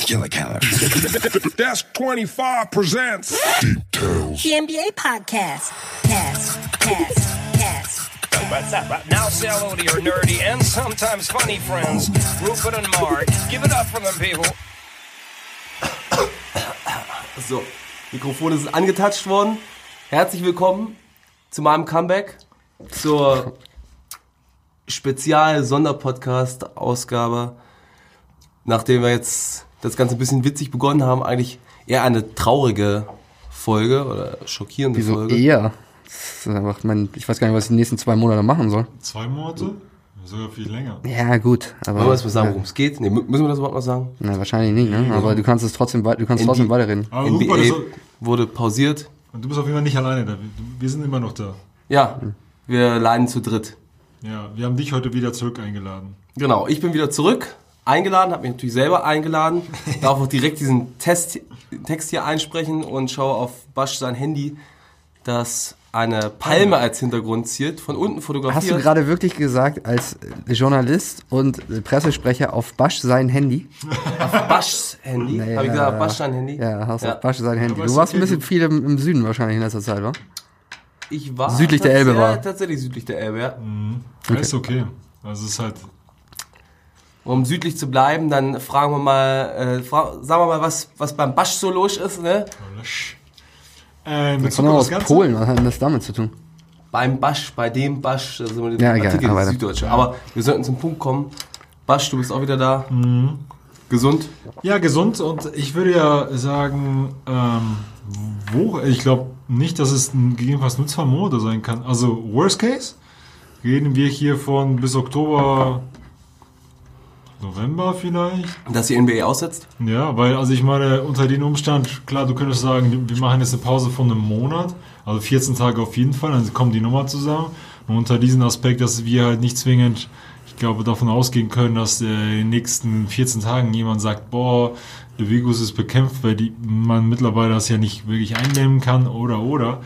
Killer Keller. Desk 25 presents Details. The NBA podcast. Cast, cast, cast. Now say hello to your nerdy and sometimes funny friends, Rupert and Mark. Give it up for them people. So, Mikrofone sind angetatscht worden. Herzlich willkommen zu meinem Comeback zur Spezial-Sonderpodcast-Ausgabe. Nachdem wir jetzt das Ganze ein bisschen witzig begonnen haben, eigentlich eher eine traurige Folge oder schockierende Wieso Folge. eher? Das ist einfach mein, ich weiß gar nicht, was ich die nächsten zwei Monate machen soll. Zwei Monate? Sogar viel länger. Ja, gut, aber. Wollen wir erst mal sagen, worum es geht? Nee, mü- müssen wir das überhaupt noch sagen? na, wahrscheinlich nicht, ne? Aber du kannst es trotzdem, du kannst In trotzdem die- weiterreden. Aber NBA ist, wurde pausiert. und du bist auf jeden Fall nicht alleine da. Wir sind immer noch da. Ja, wir leiden zu dritt. Ja, wir haben dich heute wieder zurück eingeladen. Genau, ich bin wieder zurück, eingeladen, habe mich natürlich selber eingeladen, darf auch direkt diesen Test, Text hier einsprechen und schaue auf Basch sein Handy, das eine Palme als Hintergrund ziert, von unten fotografiert. Hast du gerade wirklich gesagt, als Journalist und Pressesprecher auf Basch sein Handy? auf Baschs Handy? Nee, Habe ich gesagt, ja. Basch sein Handy? Ja, hast Ja. auf Basch sein Handy. Du warst okay, ein bisschen viel im, im Süden wahrscheinlich in letzter Zeit, wa? Ich war Südlich der Elbe war. Tatsächlich südlich der Elbe, ja. Ja, Ist okay. Also es ist halt. Um südlich zu bleiben, dann fragen wir mal, äh, fra sagen wir mal, was, was beim Basch so los ist, ne? Äh, Von Bezug auf aus das Ganze? Polen, was hat denn das damit zu tun? Beim Basch, bei dem Basch, das immer der Ja, egal, Artikel aber des weiter. Süddeutsche. Aber wir sollten zum Punkt kommen. Basch, du bist auch wieder da. Mhm. Gesund. Ja, gesund und ich würde ja sagen, ähm, wo, ich glaube nicht, dass es ein, gegebenenfalls nur zwei Monate sein kann. Also, worst case, reden wir hier von bis Oktober, November vielleicht. Dass die NBA aussetzt? Ja, weil, also ich meine, unter den Umstand, klar, du könntest sagen, wir machen jetzt eine Pause von einem Monat, also 14 Tage auf jeden Fall, dann kommen die Nummer zusammen. Und unter diesem Aspekt, dass wir halt nicht zwingend, ich glaube, davon ausgehen können, dass äh, in den nächsten 14 Tagen jemand sagt, boah, der Virus ist bekämpft, weil die, man mittlerweile das ja nicht wirklich einnehmen kann oder oder.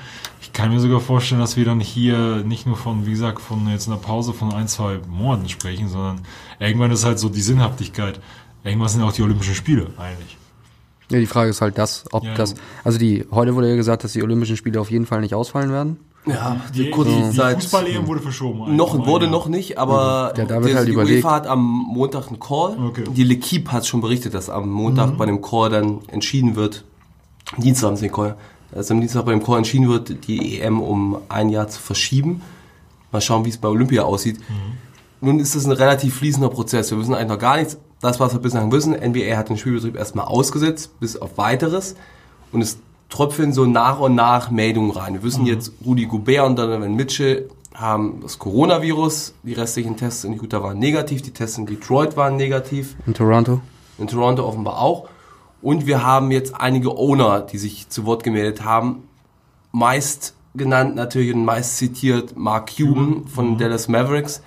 Ich kann mir sogar vorstellen, dass wir dann hier nicht nur von, wie gesagt, von jetzt einer Pause von ein, zwei Monaten sprechen, sondern irgendwann ist halt so die Sinnhaftigkeit. Irgendwann sind auch die Olympischen Spiele eigentlich. Ja, die Frage ist halt das, ob Ja. das, also die, heute wurde ja gesagt, dass die Olympischen Spiele auf jeden Fall nicht ausfallen werden. Ja, die, Die, kurze die, die Zeit. Fußball-EM wurde verschoben. Noch, wurde Ja. noch nicht, aber Ja, da wird der- halt die überlegt. UEFA hat am Montag einen Call. Okay. Die L'Equipe hat schon berichtet, dass am Montag Mhm. bei dem Call dann entschieden wird, Dienstag haben sie den Call, dass am Dienstag bei dem Call entschieden wird, die EM um ein Jahr zu verschieben. Mal schauen, wie es bei Olympia aussieht. Nun ist es ein relativ fließender Prozess. Wir wissen eigentlich noch gar nichts. Das, was wir bislang wissen, NBA hat den Spielbetrieb erstmal ausgesetzt, bis auf weiteres. Und es tröpfeln so nach und nach Meldungen rein. Wir wissen jetzt, Rudi Gobert und Donovan Mitchell haben das Coronavirus. Die restlichen Tests in Utah waren negativ. Die Tests in Detroit waren negativ. In Toronto. In Toronto offenbar auch. Und wir haben jetzt einige Owner, die sich zu Wort gemeldet haben. Meist genannt natürlich und meist zitiert Mark Cuban von Dallas Mavericks,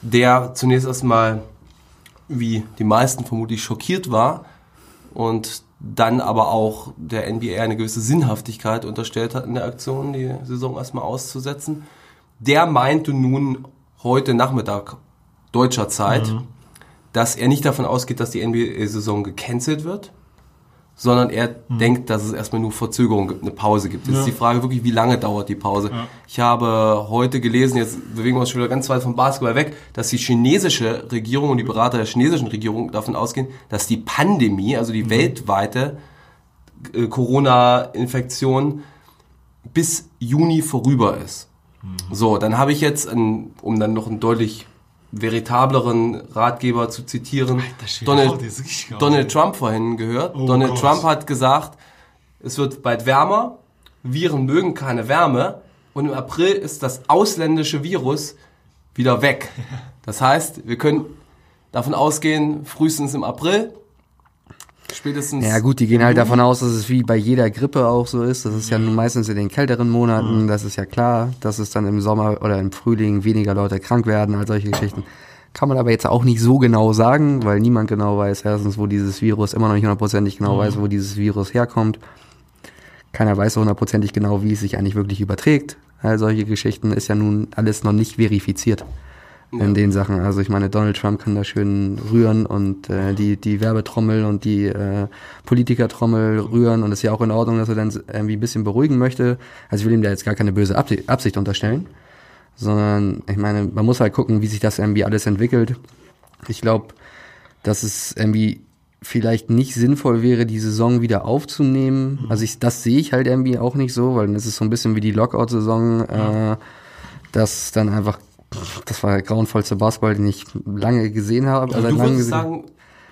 der zunächst erstmal, wie die meisten vermutlich, schockiert war und dann aber auch der NBA eine gewisse Sinnhaftigkeit unterstellt hat in der Aktion, die Saison erstmal auszusetzen. Der meinte nun heute Nachmittag deutscher Zeit, dass er nicht davon ausgeht, dass die NBA-Saison gecancelt wird, sondern er denkt, dass es erstmal nur Verzögerung gibt, eine Pause gibt. Jetzt Ja. ist die Frage wirklich, wie lange dauert die Pause? Ja. Ich habe heute gelesen, jetzt bewegen wir uns schon wieder ganz weit vom Basketball weg, dass die chinesische Regierung und die Berater der chinesischen Regierung davon ausgehen, dass die Pandemie, also die weltweite äh, Corona-Infektion bis Juni vorüber ist. So, dann habe ich jetzt, ein, um dann noch einen deutlich veritableren Ratgeber zu zitieren, Donald, Donald. Trump vorhin gehört. Oh Donald Gott. Trump hat gesagt, es wird bald wärmer, Viren mögen keine Wärme und im April ist das ausländische Virus wieder weg. Das heißt, wir können davon ausgehen, frühestens im April, spätestens Ja gut, die gehen halt davon aus, dass es wie bei jeder Grippe auch so ist. Das ist ja nun meistens in den kälteren Monaten, das ist ja klar, dass es dann im Sommer oder im Frühling weniger Leute krank werden als solche Geschichten. Kann man aber jetzt auch nicht so genau sagen, weil niemand genau weiß, erstens, wo dieses Virus, immer noch nicht hundertprozentig genau weiß, wo dieses Virus herkommt. Keiner weiß so hundertprozentig genau, wie es sich eigentlich wirklich überträgt. All solche Geschichten ist ja nun alles noch nicht verifiziert. In den Sachen. Also ich meine, Donald Trump kann da schön rühren und äh, die, die Werbetrommel und die äh, Politikertrommel rühren und ist ja auch in Ordnung, dass er dann irgendwie ein bisschen beruhigen möchte. Also ich will ihm da jetzt gar keine böse Absi- Absicht unterstellen, sondern ich meine, man muss halt gucken, wie sich das irgendwie alles entwickelt. Ich glaube, dass es irgendwie vielleicht nicht sinnvoll wäre, die Saison wieder aufzunehmen. Also ich, das sehe ich halt irgendwie auch nicht so, weil das ist so ein bisschen wie die Lockout-Saison, äh, dass dann einfach, das war der grauenvollste Basketball, den ich lange gesehen habe. Also du würdest sagen,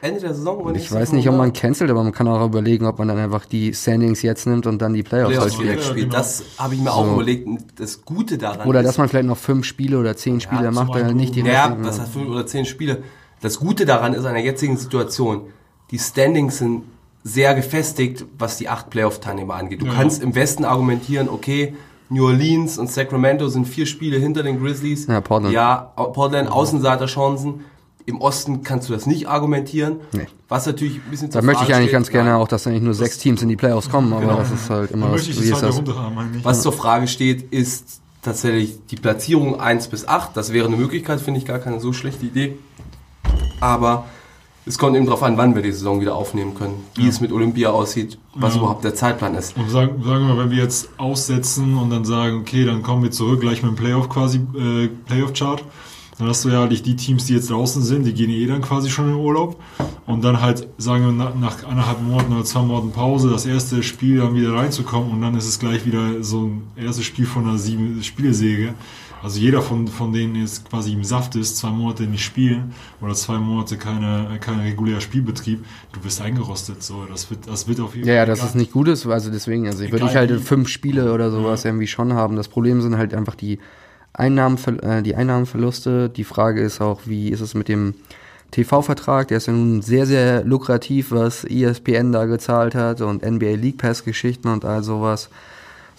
Ende der Saison oder Ich weiß nicht, ob man cancelt, aber man kann auch überlegen, ob man dann einfach die Standings jetzt nimmt und dann die Playoffs Playoffs halt direkt Ja, spielt. genau. Das habe ich mir auch überlegt. Das Gute daran Oder ist, dass man vielleicht noch fünf Spiele oder zehn Spiele zum macht, dann nicht die. Ja, was hat fünf oder zehn Spiele? Das Gute daran ist an der jetzigen Situation, die Standings sind sehr gefestigt, was die acht Playoff-Teilnehmer angeht. Du Ja. kannst im Westen argumentieren, okay, New Orleans und Sacramento sind vier Spiele hinter den Grizzlies. Ja, Portland. Ja, Portland, Außenseiterchancen. Im Osten kannst du das nicht argumentieren. Nee. Was natürlich ein bisschen Da zur möchte ich eigentlich steht, ganz gerne auch, dass eigentlich nur sechs Teams in die Playoffs kommen, aber das ist halt Da immer, ich wie ist das? Haben. Was zur Frage steht, ist tatsächlich die Platzierung 1 bis 8. Das wäre eine Möglichkeit, finde ich gar keine so schlechte Idee. Aber es kommt eben darauf an, wann wir die Saison wieder aufnehmen können, wie es mit Olympia aussieht, was Ja. überhaupt der Zeitplan ist. Und sagen, sagen wir, wenn wir jetzt aussetzen und dann sagen, okay, dann kommen wir zurück gleich mit dem Playoff quasi, äh, Playoff-Chart, dann hast du ja eigentlich die Teams, die jetzt draußen sind, die gehen eh dann quasi schon in Urlaub. Und dann halt, sagen wir, nach, nach anderthalb Monaten oder zwei Monaten Pause, das erste Spiel dann wieder reinzukommen und dann ist es gleich wieder so ein erstes Spiel von einer sieben Spielsäge. Also jeder von, von denen jetzt quasi im Saft ist, zwei Monate nicht spielen oder zwei Monate keine, kein regulärer Spielbetrieb, du bist eingerostet. So, das wird, das wird auf jeden Ja, ja, Fall das ist nicht gut ist, also deswegen, also ich würde ich halt fünf Spiele oder sowas irgendwie schon haben. Das Problem sind halt einfach die Einnahmen, äh, die Einnahmenverluste. Die Frage ist auch, wie ist es mit dem TV-Vertrag? Der ist ja nun sehr, sehr lukrativ, was ESPN da gezahlt hat und NBA League Pass Geschichten und all sowas.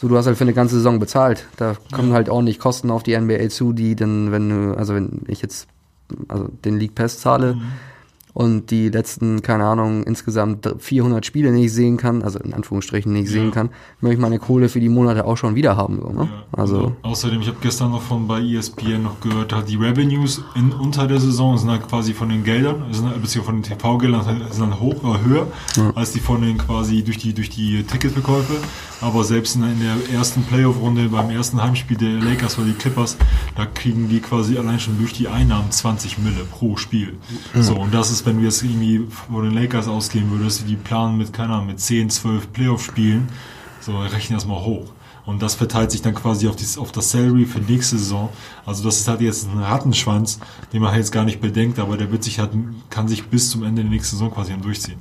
So, du hast halt für eine ganze Saison bezahlt. Da kommen halt ordentlich Kosten auf die NBA zu, die dann, wenn du, also wenn ich jetzt also den League Pass zahle und die letzten, keine Ahnung, insgesamt 400 Spiele nicht sehen kann, also in Anführungsstrichen nicht sehen kann, möchte ich meine Kohle für die Monate auch schon wieder haben. So, ne? Ja, Also, außerdem, ich habe gestern noch von bei ESPN noch gehört, halt die Revenues in, unter der Saison sind halt quasi von den Geldern, sind, halt- beziehungsweise von den TV-Geldern sind dann hoch oder höher als die von den quasi durch die durch die Ticketverkäufe. Aber selbst in, in der ersten Playoff-Runde beim ersten Heimspiel der Lakers oder die Clippers, da kriegen die quasi allein schon durch die Einnahmen 20 Mille pro Spiel. So und das ist, wenn du jetzt irgendwie von den Lakers ausgehen würdest, die planen mit keiner Ahnung, mit 10, 12 Playoff-Spielen, so rechnen das mal hoch. Und das verteilt sich dann quasi auf, dies, auf das Salary für nächste Saison. Also das ist halt jetzt ein Rattenschwanz, den man halt jetzt gar nicht bedenkt, aber der wird sich halt, kann sich bis zum Ende der nächsten Saison quasi dann durchziehen.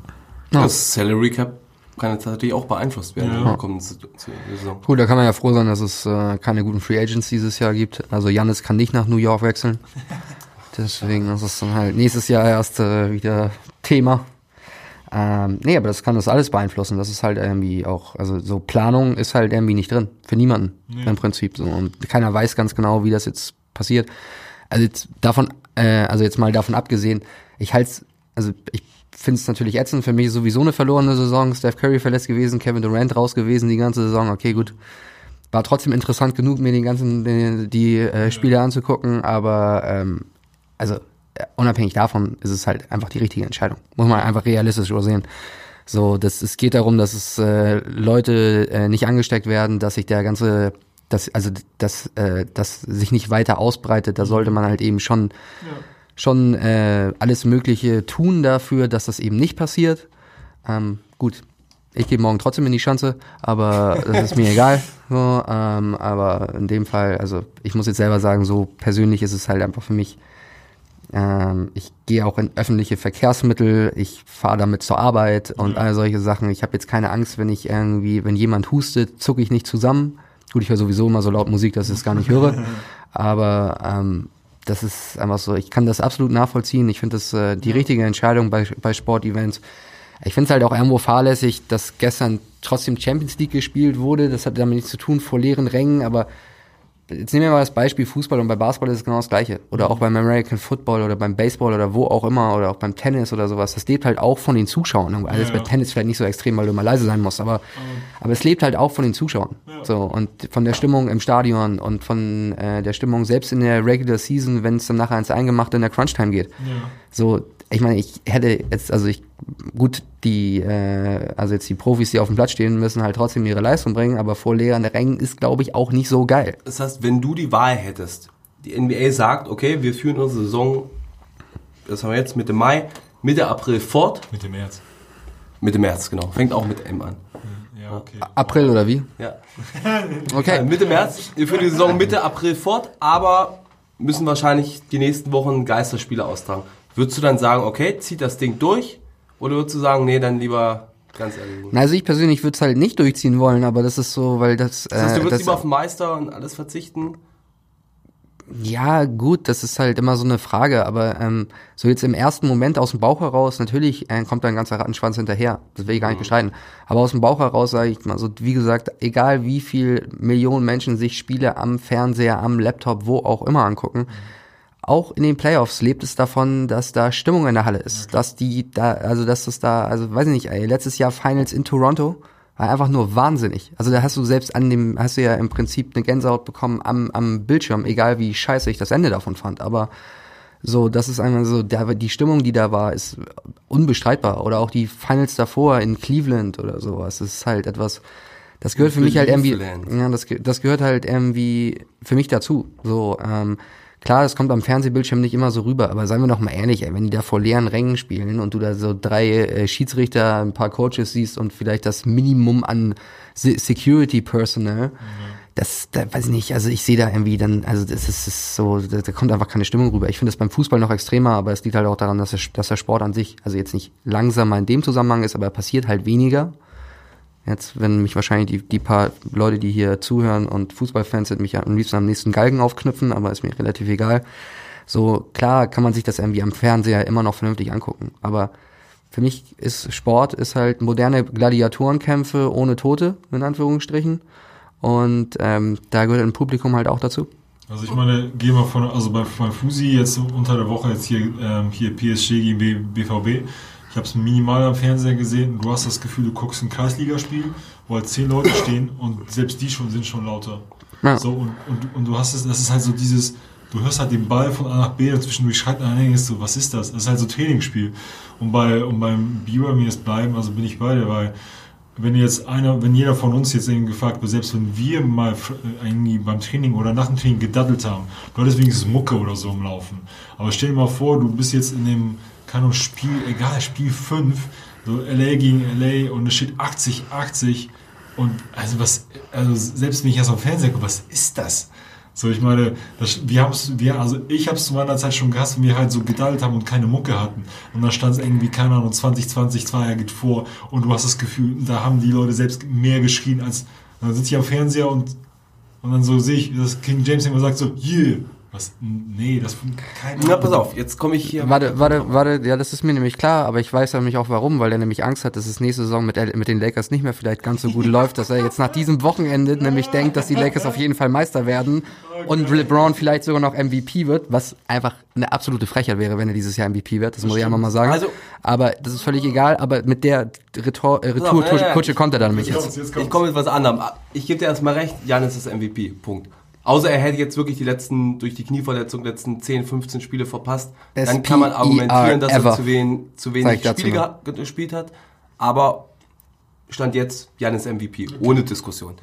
Das Salary Cap kann jetzt natürlich auch beeinflusst werden Ja. in der kommenden Situ- Saison. gut, da kann man ja froh sein, dass es äh, keine guten Free Agents dieses Jahr gibt. Also Jannis kann nicht nach New York wechseln. Deswegen ist es dann halt nächstes Jahr erst äh, wieder Thema. Ähm, nee, aber das kann das alles beeinflussen. Das ist halt irgendwie auch, also so Planung ist halt irgendwie nicht drin. Für niemanden Nee. im Prinzip so. Und keiner weiß ganz genau, wie das jetzt passiert. Also jetzt davon, äh, also jetzt mal davon abgesehen, ich halte also ich finde es natürlich ätzend. Für mich sowieso eine verlorene Saison. Steph Curry verletzt gewesen, Kevin Durant raus gewesen die ganze Saison. Okay, gut. War trotzdem interessant genug, mir den ganzen die, die äh, Spiele anzugucken, aber ähm, also äh, unabhängig davon ist es halt einfach die richtige Entscheidung. Muss man einfach realistisch so sehen. So, das, es geht darum, dass es äh, Leute äh, nicht angesteckt werden, dass sich der ganze, dass, also dass, äh, dass sich nicht weiter ausbreitet. Da sollte man halt eben schon, schon äh, alles Mögliche tun dafür, dass das eben nicht passiert. Ähm, gut, ich gehe morgen trotzdem in die Schanze, aber das ist mir egal. So, ähm, aber in dem Fall, also ich muss jetzt selber sagen, so persönlich ist es halt einfach für mich ähm, ich gehe auch in öffentliche Verkehrsmittel, ich fahre damit zur Arbeit und all solche Sachen. Ich habe jetzt keine Angst, wenn ich irgendwie, wenn jemand hustet, zucke ich nicht zusammen. Gut, ich höre sowieso immer so laut Musik, dass ich es gar nicht höre. Aber ähm, das ist einfach so, ich kann das absolut nachvollziehen. Ich finde das äh, die richtige Entscheidung bei, bei Sportevents. Ich finde es halt auch irgendwo fahrlässig, dass gestern trotzdem Champions League gespielt wurde. Das hat damit nichts zu tun vor leeren Rängen, aber jetzt nehmen wir mal das Beispiel Fußball und bei Basketball ist es genau das Gleiche. Oder auch beim American Football oder beim Baseball oder wo auch immer oder auch beim Tennis oder sowas. Das lebt halt auch von den Zuschauern. Also jetzt Ja, bei ja. Tennis vielleicht nicht so extrem, weil du immer leise sein musst, aber, aber es lebt halt auch von den Zuschauern. So, und von der Stimmung im Stadion und von äh, der Stimmung selbst in der Regular Season, wenn es dann nachher ins Eingemachte in der Crunch-Time geht. So, ich meine, ich hätte jetzt, also ich, gut, die, äh, also jetzt die Profis, die auf dem Platz stehen, müssen halt trotzdem ihre Leistung bringen, aber vor leeren Rängen ist, glaube ich, auch nicht so geil. Das heißt, wenn du die Wahl hättest, die NBA sagt, okay, wir führen unsere Saison, das haben wir jetzt Mitte Mai, Mitte April fort, Mit dem März. Mitte März, genau, fängt auch mit M an. Ja, okay. April oder wie? Ja. Okay. Mitte März, wir führen die Saison Mitte April fort, aber müssen wahrscheinlich die nächsten Wochen Geisterspiele austragen. Würdest du dann sagen, okay, zieht das Ding durch? Oder würdest du sagen, nee, dann lieber ganz? Na, Also ich persönlich würde es halt nicht durchziehen wollen, aber das ist so, weil das, Das heißt, du äh, würdest das lieber auf den Meister und alles verzichten? Ja, gut, das ist halt immer so eine Frage, aber ähm, so jetzt im ersten Moment aus dem Bauch heraus, natürlich äh, kommt da ein ganzer Rattenschwanz hinterher, das will ich gar nicht bestreiten, aber aus dem Bauch heraus sage ich mal so, wie gesagt, egal wie viel Millionen Menschen sich Spiele am Fernseher, am Laptop, wo auch immer angucken, auch in den Playoffs lebt es davon, dass da Stimmung in der Halle ist, dass die da, also dass das da, also weiß ich nicht, ey, letztes Jahr Finals in Toronto, war einfach nur wahnsinnig. Also da hast du selbst an dem, hast du ja im Prinzip eine Gänsehaut bekommen am, am Bildschirm, egal wie scheiße ich das Ende davon fand. Aber so, das ist einfach so, der, die Stimmung, die da war, ist unbestreitbar. Oder auch die Finals davor in Cleveland oder sowas. Das ist halt etwas, das gehört für mich halt irgendwie, ja, das, das gehört halt irgendwie für mich dazu. So, ähm, klar, das kommt am Fernsehbildschirm nicht immer so rüber, aber seien wir doch mal ehrlich, ey, wenn die da vor leeren Rängen spielen und du da so drei äh, Schiedsrichter, ein paar Coaches siehst und vielleicht das Minimum an Se Security Personnel, das, da weiß ich nicht, also ich sehe da irgendwie dann, also das ist, das ist so, da, da kommt einfach keine Stimmung rüber. Ich finde das beim Fußball noch extremer, aber es liegt halt auch daran, dass der, dass der Sport an sich, also jetzt nicht langsamer in dem Zusammenhang ist, aber er passiert halt weniger. Jetzt, wenn mich wahrscheinlich die, die paar Leute, die hier zuhören und Fußballfans sind, mich am liebsten am nächsten Galgen aufknüpfen, aber ist mir relativ egal. So, klar kann man sich das irgendwie am Fernseher immer noch vernünftig angucken, aber für mich ist Sport ist halt moderne Gladiatorenkämpfe ohne Tote, in Anführungsstrichen. Und ähm, da gehört ein Publikum halt auch dazu. Also ich meine, gehen wir von, also bei, beim Fusi jetzt unter der Woche jetzt hier, ähm, hier PSG gegen BVB. Ich habe es minimal am Fernseher gesehen. Du hast das Gefühl, du guckst ein Kreisligaspiel, wo halt zehn Leute stehen und selbst die schon sind schon lauter. Ja. So und, und, und du hast es, das ist halt so dieses, du hörst halt den Ball von A nach B und zwischendurch schreit einer hin, ist so, was ist das? Das ist halt so Trainingsspiel. Und bei und beim Biber mir jetzt bleiben, also bin ich bei dir, weil wenn jetzt einer, wenn jeder von uns jetzt irgendwie gefragt wird, selbst wenn wir mal äh, irgendwie beim Training oder nach dem Training gedaddelt haben, du hattest wenigstens Mucke oder so im Laufen. Aber stell dir mal vor, du bist jetzt in dem, keine Ahnung, Spiel, egal, Spiel 5, so LA gegen LA und es steht 80, 80 und also was, also selbst wenn ich das am Fernseher gucke, was ist das? So, ich meine, das, wir haben's, wir, also ich habe es zu meiner Zeit schon gehasst, wenn wir halt so gedallt haben und keine Mucke hatten. Und dann stand es irgendwie, keine Ahnung, 2020, zwei Jahre geht vor und du hast das Gefühl, da haben die Leute selbst mehr geschrien als, dann sitze ich am Fernseher und, und dann so sehe ich, dass King James immer sagt so, yeah. Was? Nee, das keine Na, pass auf, jetzt komme ich hier. Warte, warte, warte, ja, das ist mir nämlich klar, aber ich weiß nämlich auch warum, weil er nämlich Angst hat, dass es nächste Saison mit, mit den Lakers nicht mehr vielleicht ganz so gut läuft, dass er jetzt nach diesem Wochenende nämlich denkt, dass die Lakers auf jeden Fall Meister werden und LeBron vielleicht sogar noch MVP wird, was einfach eine absolute Frechheit wäre, wenn er dieses Jahr MVP wird, das muss ich einfach mal sagen. Also- aber das ist völlig egal, aber mit der Retour, äh, auf, ja, ja. Retour-Kutsche kommt er dann nämlich Jetzt jetzt. kommt's, jetzt Ich komme mit was anderem. Ich gebe dir erstmal recht, Janis ist MVP. Punkt. Außer er hätte jetzt wirklich die letzten, durch die Knieverletzung, letzten 10, 15 Spiele verpasst. Dann kann man argumentieren, dass er zu, wen, zu wenig Spiele gespielt hat. Aber stand jetzt Janis MVP. Ohne Diskussion.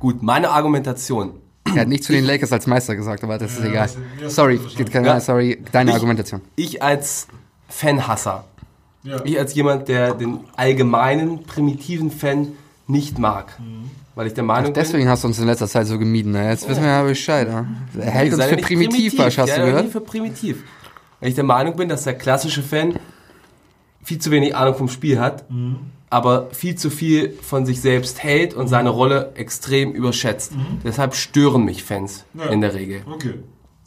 Gut, meine Argumentation. Er hat nicht zu den Lakers als Meister gesagt, aber das ist egal. das- ja, Sorry, Ja. sorry, deine Ich- Argumentation. Ich als Fanhasser, Ja. ich als jemand, der den allgemeinen, primitiven Fan nicht mag. Weil ich der Meinung bin, Deswegen hast du uns in letzter Zeit so gemieden. Ne? Jetzt wissen wir ja Bescheid. Ne? Er hält uns für primitiv, was hast du gehört? für primitiv. Weil ich der Meinung bin, dass der klassische Fan viel zu wenig Ahnung vom Spiel hat, aber viel zu viel von sich selbst hält und seine Rolle extrem überschätzt. Deshalb stören mich Fans Ja. in der Regel. Okay.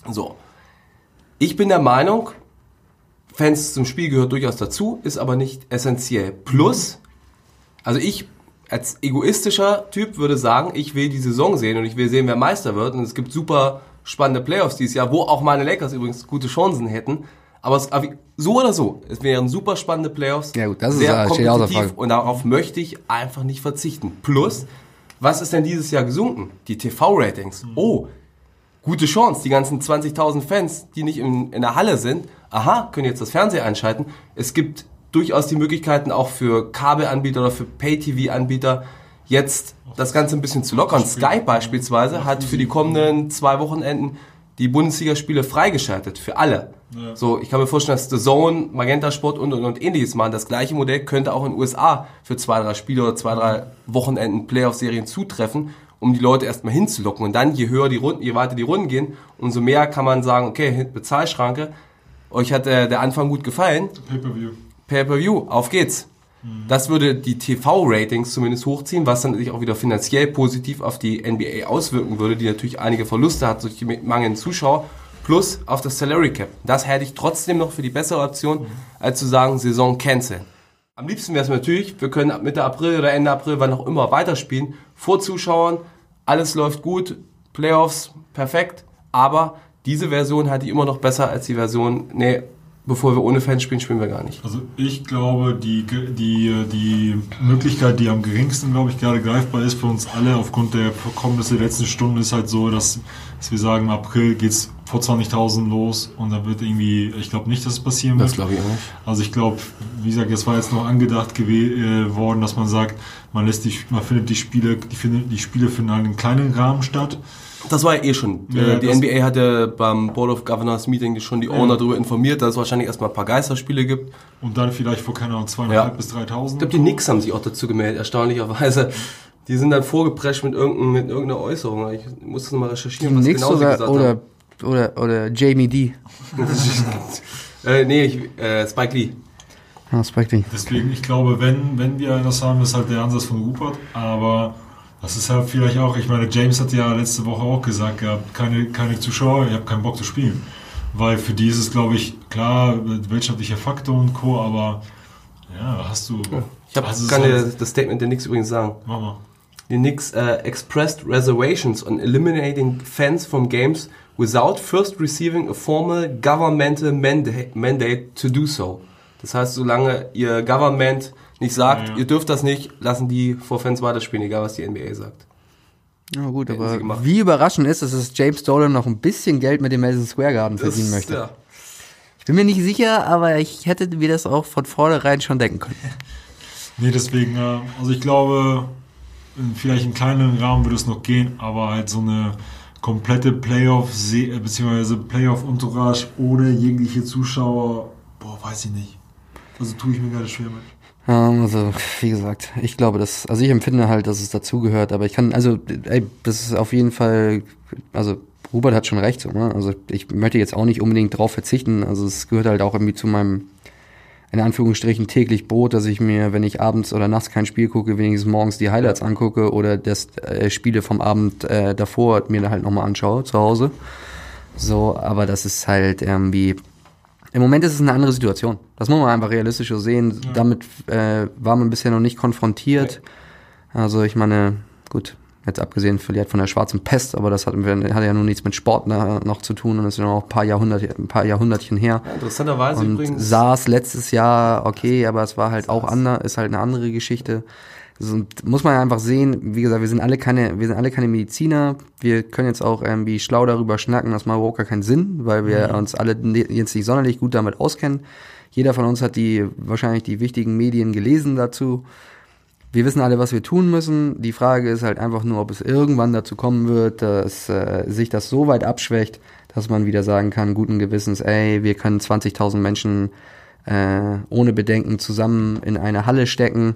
So. Ich bin der Meinung, Fans zum Spiel gehört durchaus dazu, ist aber nicht essentiell. Plus, also ich als egoistischer Typ würde sagen, ich will die Saison sehen und ich will sehen, wer Meister wird. Und es gibt super spannende Playoffs dieses Jahr, wo auch meine Lakers übrigens gute Chancen hätten. Aber es, so oder so, es wären super spannende Playoffs. Ja gut, das ist sehr kompetitiv Frage. und darauf möchte ich einfach nicht verzichten. Plus, was ist denn dieses Jahr gesunken? Die TV-Ratings. Oh, gute Chance. Die ganzen 20.000 Fans, die nicht in, in der Halle sind, aha, können jetzt das Fernseher einschalten. Es gibt durchaus die Möglichkeiten auch für Kabelanbieter oder für Pay-TV-Anbieter jetzt das Ganze ein bisschen zu lockern. Sky beispielsweise hat für die kommenden zwei Wochenenden die Bundesligaspiele freigeschaltet für alle. So, ich kann mir vorstellen, dass The Zone, Magenta Sport und, und, und ähnliches machen. Das gleiche Modell könnte auch in den USA für zwei, drei Spiele oder zwei, drei Wochenenden Playoff-Serien zutreffen, um die Leute erstmal hinzulocken. Und dann, je höher die Runden, je weiter die Runden gehen, umso mehr kann man sagen, okay, Bezahlschranke, euch hat äh, der Anfang gut gefallen, Pay-Per-View. Pay-per-view, auf geht's. Das würde die TV-Ratings zumindest hochziehen, was dann sich auch wieder finanziell positiv auf die NBA auswirken würde, die natürlich einige Verluste hat durch die mangelnden Zuschauer, plus auf das Salary Cap. Das hätte ich trotzdem noch für die bessere Option, als zu sagen, Saison canceln. Am liebsten wäre es natürlich, wir können ab Mitte April oder Ende April, wann auch immer, weiterspielen, vor Zuschauern, alles läuft gut, Playoffs, perfekt, aber diese Version halte ich immer noch besser als die Version, nee, bevor wir ohne Fans spielen, spielen wir gar nicht. Also ich glaube, die, die, die Möglichkeit, die am geringsten, glaube ich, gerade greifbar ist für uns alle aufgrund der Vorkommnisse der letzten Stunden, ist halt so, dass, dass wir sagen, im April geht's vor 20.000 los und da wird irgendwie, ich glaube nicht, dass es passieren wird. Das glaube ich auch nicht. Also ich glaube, wie gesagt, es war jetzt noch angedacht äh, worden, dass man sagt, man lässt die, man findet die Spiele, die, findet, die Spiele finden halt in kleinen Rahmen statt. Das war ja eh schon. Ja, Äh, die NBA hatte beim Board of Governors Meeting schon die Owner darüber informiert, dass es wahrscheinlich erstmal ein paar Geisterspiele gibt. Und dann vielleicht vor, keine Ahnung, 2.500 Ja. bis 3.000. Ich glaube, die Knicks haben sich auch dazu gemeldet, erstaunlicherweise. Die sind dann vorgeprescht mit, irgendein, mit irgendeiner Äußerung. Ich muss das nochmal Die recherchieren, was Nix genau sie oder, gesagt oder, haben. Oder, oder Jamie D. Äh, nee, ich, äh, Spike Lee. Ah, Spike Lee. Deswegen, ich glaube, wenn, wenn wir das haben, ist halt der Ansatz von Rupert. Aber das ist halt vielleicht auch, ich meine, James hat ja letzte Woche auch gesagt gehabt, keine, keine Zuschauer, ich habe keinen Bock zu spielen. Weil für die ist es, glaube ich, klar, wirtschaftlicher Faktor und Co., aber ja, hast du. Ich hab, also kann dir halt- das Statement der Knicks übrigens sagen. Mach mal. The Knicks uh, expressed reservations on eliminating fans from games without first receiving a formal governmental mandate, mandate to do so. Das heißt, solange ihr Government nicht sagt, Ja, ihr dürft das nicht, lassen die vor Fans weiterspielen, egal was die NBA sagt. Ja gut, Hätten aber wie überraschend ist es, dass James Dolan noch ein bisschen Geld mit dem Madison Square Garden verdienen möchte. ja. Ich bin mir nicht sicher, aber ich hätte mir das auch von vornherein schon denken können. Nee, deswegen, äh, also ich glaube, in- vielleicht in kleineren Rahmen würde es noch gehen, aber halt so eine komplette Playoff, äh, beziehungsweise Playoff-Entourage ohne jegliche Zuschauer, boah, weiß ich nicht. Also tue ich mir gerade schwer mit. Ja, also, wie gesagt, ich glaube, dass, also ich empfinde halt, dass es dazugehört, aber ich kann, also, ey, das ist auf jeden Fall, also, Hubert hat schon recht, so, ne? Also, ich möchte jetzt auch nicht unbedingt drauf verzichten, also, es gehört halt auch irgendwie zu meinem, in Anführungsstrichen, täglich Brot, dass ich mir, wenn ich abends oder nachts kein Spiel gucke, wenigstens morgens die Highlights angucke oder das äh, Spiele vom Abend äh, davor mir halt nochmal anschaue zu Hause. So, aber das ist halt irgendwie, im Moment ist es eine andere Situation. Das muss man einfach realistisch so sehen. Damit äh, war man bisher noch nicht konfrontiert. Also ich meine, gut, jetzt abgesehen vielleicht von der schwarzen Pest, aber das hat, hat ja nun nichts mit Sport noch zu tun und ist ja noch ein paar, Jahrhundert, ein paar Jahrhundertchen her. Interessanterweise Und übrigens. SARS letztes Jahr, okay, aber es war halt auch anders, ist halt eine andere Geschichte. Also, muss man einfach sehen, wie gesagt, wir sind alle keine, wir sind alle keine Mediziner. Wir können jetzt auch irgendwie schlau darüber schnacken, das macht überhaupt gar keinen Sinn, weil wir uns alle ne- jetzt nicht sonderlich gut damit auskennen. Jeder von uns hat die, wahrscheinlich die wichtigen Medien gelesen dazu. Wir wissen alle, was wir tun müssen. Die Frage ist halt einfach nur, ob es irgendwann dazu kommen wird, dass äh, sich das so weit abschwächt, dass man wieder sagen kann, guten Gewissens, ey, wir können 20.000 Menschen äh, ohne Bedenken zusammen in eine Halle stecken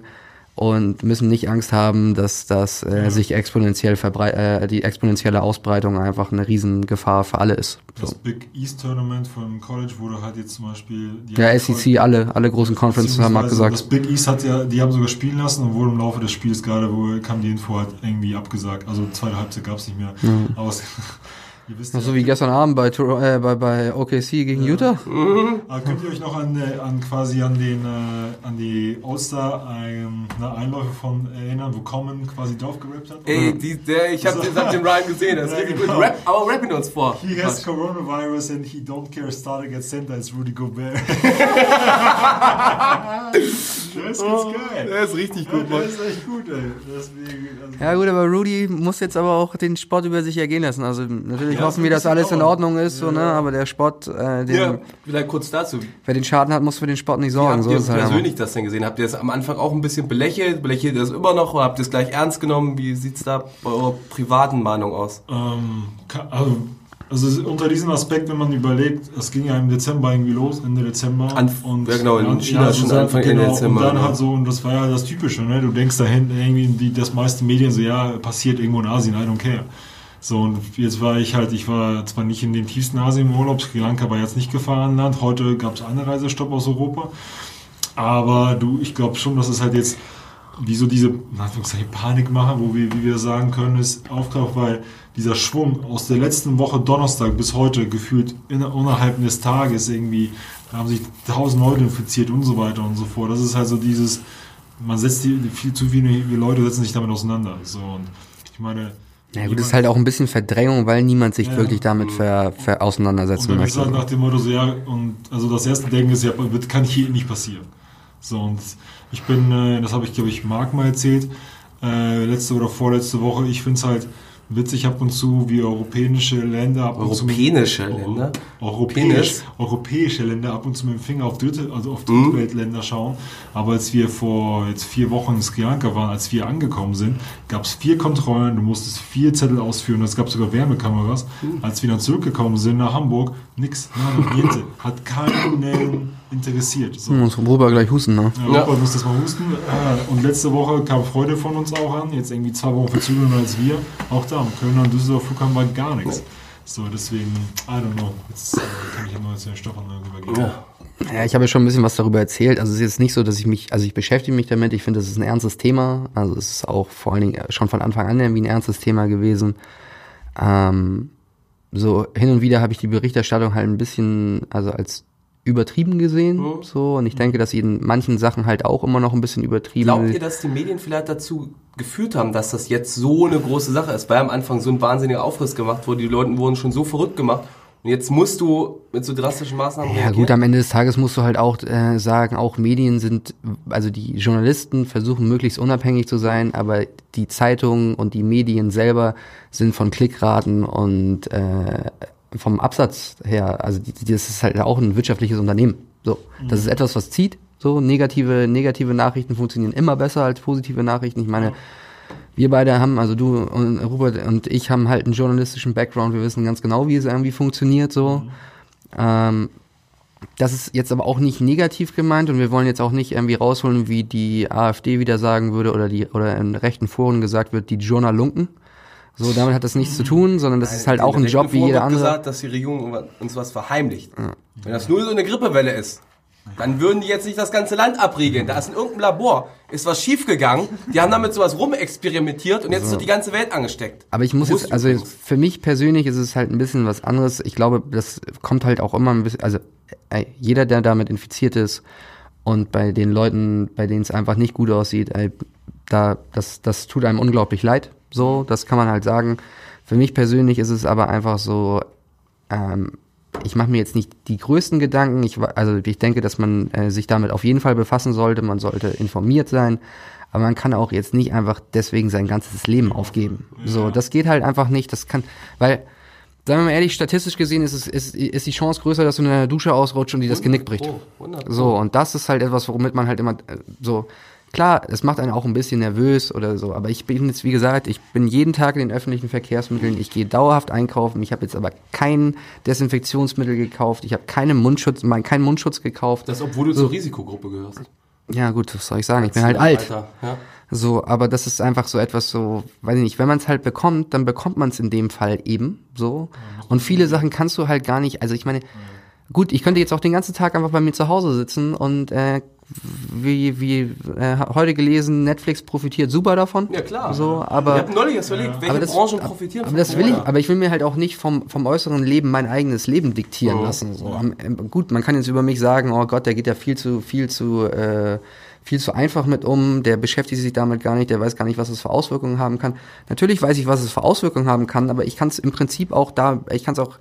und müssen nicht Angst haben, dass das äh, sich exponentiell verbrei äh, die exponentielle Ausbreitung einfach eine Riesengefahr für alle ist. Das So. Big East Tournament von College wurde halt jetzt zum Beispiel. haben SEC, alle, alle großen Conferences haben abgesagt. Das Big East hat ja, die haben sogar spielen lassen und wurde im Laufe des Spiels gerade, wo kam die Info halt irgendwie abgesagt. Also zweite Halbzeit gab es nicht mehr. Aber es, Ihr wisst So wie gestern Abend bei, äh, bei, bei OKC gegen Utah. Aber könnt ihr euch noch an, äh, an quasi an den äh, an die All-Star ähm, na, Einläufe von erinnern, wo Common quasi drauf gerappt hat? Ey, die, der, ich hab, den, hab den Ryan gesehen, das ist Ja, richtig genau. gut. Rap, aber rappen uns vor. He has coronavirus and he don't care starting at center as Rudy Gobert. das ist ganz geil. Der ist richtig Ja, gut, Mann. das ist echt gut, ey. Deswegen, also, Ja gut, aber Rudy muss jetzt aber auch den Sport über sich ergehen lassen. Also natürlich Ja, hoffen das wir, dass wird ein alles in. Ordnung ist, so, ne? aber der Sport, äh, den, Ja, vielleicht kurz dazu. wer den Schaden hat, muss für den Sport nicht Wie sorgen. habt So ihr ist es halt persönlich das denn gesehen? Habt ihr es am Anfang auch ein bisschen belächelt? Belächelt ihr das immer noch oder habt ihr es gleich ernst genommen? Wie sieht's da bei eurer privaten Meinung aus? ähm, also, also unter diesem Aspekt, wenn man überlegt, es ging ja im Dezember irgendwie los, Ende Dezember. Anf- ja, genau, in China schon so Anfang, Ende genau, Dezember, Und dann ja. halt so, und das war ja das Typische, ne? Du denkst dahin, irgendwie, die, das meiste Medien so, ja, passiert irgendwo in Asien, I don't care. So, und jetzt war ich halt, ich war zwar nicht in dem tiefsten Asien im Urlaub, Sri Lanka war jetzt nicht Gefahrenland, heute gab es Einreisestopp aus Europa. Aber du, ich glaube schon, dass es halt jetzt wie so diese Panikmache, wo wir, wie wir sagen können, ist auftaucht, weil dieser Schwung aus der letzten Woche Donnerstag bis heute gefühlt in, innerhalb des Tages irgendwie, da haben sich tausend Leute infiziert und so weiter und so fort. Das ist halt so dieses, man setzt die, viel zu viele Leute setzen sich damit auseinander. So und ich meine, Ja gut, das ist halt auch ein bisschen Verdrängung, weil niemand sich Ja. wirklich damit ver, ver und auseinandersetzen ist möchte. halt nach dem Motto so, ja, und also das erste Denken ist ja, wird, kann hier nicht passieren. So, und ich bin, äh, das habe ich, glaube ich, Marc mal erzählt, äh, letzte oder vorletzte Woche, ich finde es halt witzig ab und zu, wie europäische Länder ab und zu mit- Europäische Länder? Europäisch, europäische Länder ab und zu mit dem Finger auf dritte, also auf Mhm. Drittweltländer schauen. Aber als wir vor jetzt vier Wochen in Sri Lanka waren, als wir angekommen sind, gab es vier Kontrollen, du musstest vier Zettel ausführen, es gab sogar Wärmekameras. Mhm. Als wir dann zurückgekommen sind nach Hamburg, nix, nada, niente. Hat keinen interessiert. So. Muss Robert gleich husten, ne? Ja, Ja. Robert muss das mal husten. Äh, Und letzte Woche kam Freude von uns auch an, jetzt irgendwie zwei Wochen verzögerter als wir. Auch da, am Kölner und Düsseldorf Flughafen war gar nichts. So, deswegen, I don't know. Jetzt äh, kann ich ja mal zu den Stoffern rübergehen. Ja. Ja, ich habe ja schon ein bisschen was darüber erzählt. Also es ist jetzt nicht so, dass ich mich, also ich beschäftige mich damit. Ich finde, das ist ein ernstes Thema. Also es ist auch vor allen Dingen schon von Anfang an irgendwie ein ernstes Thema gewesen. Ähm, so hin und wieder habe ich die Berichterstattung halt ein bisschen, also als übertrieben gesehen. Mhm. So und ich denke, dass sie in manchen Sachen halt auch immer noch ein bisschen übertrieben. Glaubt ihr, dass die Medien vielleicht dazu geführt haben, dass das jetzt so eine große Sache ist? Weil am Anfang so ein wahnsinniger Aufriss gemacht wurde, die Leute wurden schon so verrückt gemacht. Und jetzt musst du mit so drastischen Maßnahmen Ja reagieren? gut, am Ende des Tages musst du halt auch äh, sagen, auch Medien sind, also die Journalisten versuchen möglichst unabhängig zu sein, aber die Zeitungen und die Medien selber sind von Klickraten und äh, vom Absatz her, also die, die, das ist halt auch ein wirtschaftliches Unternehmen. So, das ist etwas, was zieht. So negative negative Nachrichten funktionieren immer besser als positive Nachrichten. Ich meine, wir beide haben, also du und Robert und ich haben halt einen journalistischen Background. Wir wissen ganz genau, wie es irgendwie funktioniert. So. Ähm, das ist jetzt aber auch nicht negativ gemeint und wir wollen jetzt auch nicht irgendwie rausholen, wie die AfD wieder sagen würde oder die oder in rechten Foren gesagt wird, die Journalunken. So, damit hat das nichts zu tun, sondern das ist halt auch ein Job wie jeder andere. gesagt, dass die Regierung uns was verheimlicht. Wenn das nur so eine Grippewelle ist, dann würden die jetzt nicht das ganze Land abriegeln. Da ist in irgendeinem Labor, ist was schiefgegangen, die haben damit sowas rumexperimentiert und jetzt ist so die ganze Welt angesteckt. Aber ich muss Wusste jetzt, also übrigens. für mich persönlich ist es halt ein bisschen was anderes. Ich glaube, das kommt halt auch immer ein bisschen, also ey, jeder, der damit infiziert ist und bei den Leuten, bei denen es einfach nicht gut aussieht, ey, da, das, das tut einem unglaublich leid. So, das kann man halt sagen. Für mich persönlich ist es aber einfach so, ähm, ich mache mir jetzt nicht die größten Gedanken. Ich, also ich denke, dass man äh, sich damit auf jeden Fall befassen sollte. Man sollte informiert sein. Aber man kann auch jetzt nicht einfach deswegen sein ganzes Leben aufgeben. So, das geht halt einfach nicht. Das kann, weil, sagen wir mal ehrlich, statistisch gesehen ist, es, ist, ist die Chance größer, dass du in der Dusche ausrutscht und die das Genick bricht. Oh. So, und das ist halt etwas, womit man halt immer äh, so, klar, es macht einen auch ein bisschen nervös oder so, aber ich bin jetzt, wie gesagt, ich bin jeden Tag in den öffentlichen Verkehrsmitteln, ich gehe dauerhaft einkaufen, ich habe jetzt aber kein Desinfektionsmittel gekauft, ich habe keine Mundschutz, mein, keinen Mundschutz gekauft. Das, obwohl du zur Risikogruppe gehörst. ja gut, was soll ich sagen, ich bin halt alt. Alter, ja. So, aber das ist einfach so etwas so, weiß ich nicht, wenn man es halt bekommt, dann bekommt man es in dem Fall eben so. Und viele Sachen kannst du halt gar nicht, also ich meine, gut, ich könnte jetzt auch den ganzen Tag einfach bei mir zu Hause sitzen und äh, wie, wie äh, heute gelesen, Netflix profitiert super davon. Ja, klar. So, aber ich habe neulich erst überlegt, welche aber das, Branchen profitieren aber das will ich, aber ich will mir halt auch nicht vom, vom äußeren Leben mein eigenes Leben diktieren Mhm. lassen. So. Am, ähm, gut, man kann jetzt über mich sagen, oh Gott, der geht ja viel zu, viel zu, äh, viel zu einfach mit um, der beschäftigt sich damit gar nicht, der weiß gar nicht, was es für Auswirkungen haben kann. Natürlich weiß ich, was es für Auswirkungen haben kann, aber ich kann es im Prinzip auch da, ich kann es auch,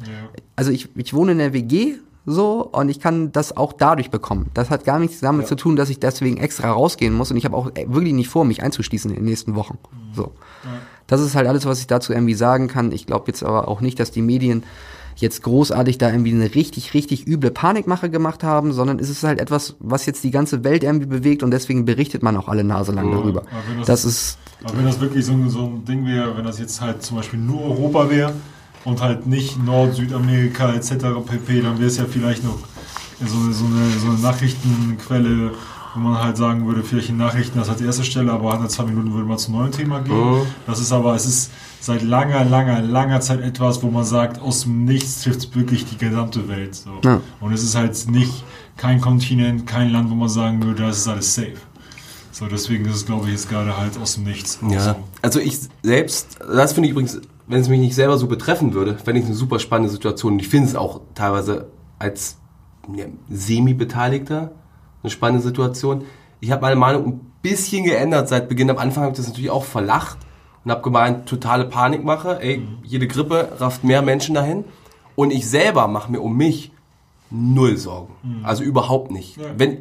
also ich, ich wohne in der WG so und ich kann das auch dadurch bekommen. Das hat gar nichts damit zu tun, dass ich deswegen extra rausgehen muss und ich habe auch äh, wirklich nicht vor, mich einzuschließen in den nächsten Wochen. So. Das ist halt alles, was ich dazu irgendwie sagen kann. Ich glaube jetzt aber auch nicht, dass die Medien jetzt großartig da irgendwie eine richtig, richtig üble Panikmache gemacht haben, sondern es ist halt etwas, was jetzt die ganze Welt irgendwie bewegt und deswegen berichtet man auch alle Nase lang darüber. aber wenn das- Das ist, Aber wenn das wirklich so so ein Ding wäre, wenn das jetzt halt zum Beispiel nur Europa wäre und halt nicht Nord-, Südamerika etc. pp., dann wäre es ja vielleicht noch so, eine- so, eine, so eine Nachrichtenquelle, wo man halt sagen würde, vielleicht in Nachrichten das als erste Stelle, aber nach zwei Minuten würde man zum neuen Thema gehen. Das ist aber, es ist seit langer, langer, langer Zeit etwas, wo man sagt, aus dem Nichts trifft es wirklich die gesamte Welt. So. Ja. Und es ist halt nicht kein Kontinent, kein Land, wo man sagen würde, das ist alles safe. So, deswegen ist es, glaube ich, jetzt gerade halt aus dem Nichts. Ja, So. also ich selbst, das finde ich übrigens, wenn es mich nicht selber so betreffen würde, fände ich eine super spannende Situation. Und ich finde es auch teilweise als ja, Semi-Beteiligter eine spannende Situation. Ich habe meine Meinung ein bisschen geändert seit Beginn. Am Anfang habe ich das natürlich auch verlacht und habe gemeint, totale Panikmache. Ey, jede Grippe rafft mehr Menschen dahin. Und ich selber mache mir um mich null Sorgen. Also überhaupt nicht. Ja. Wenn,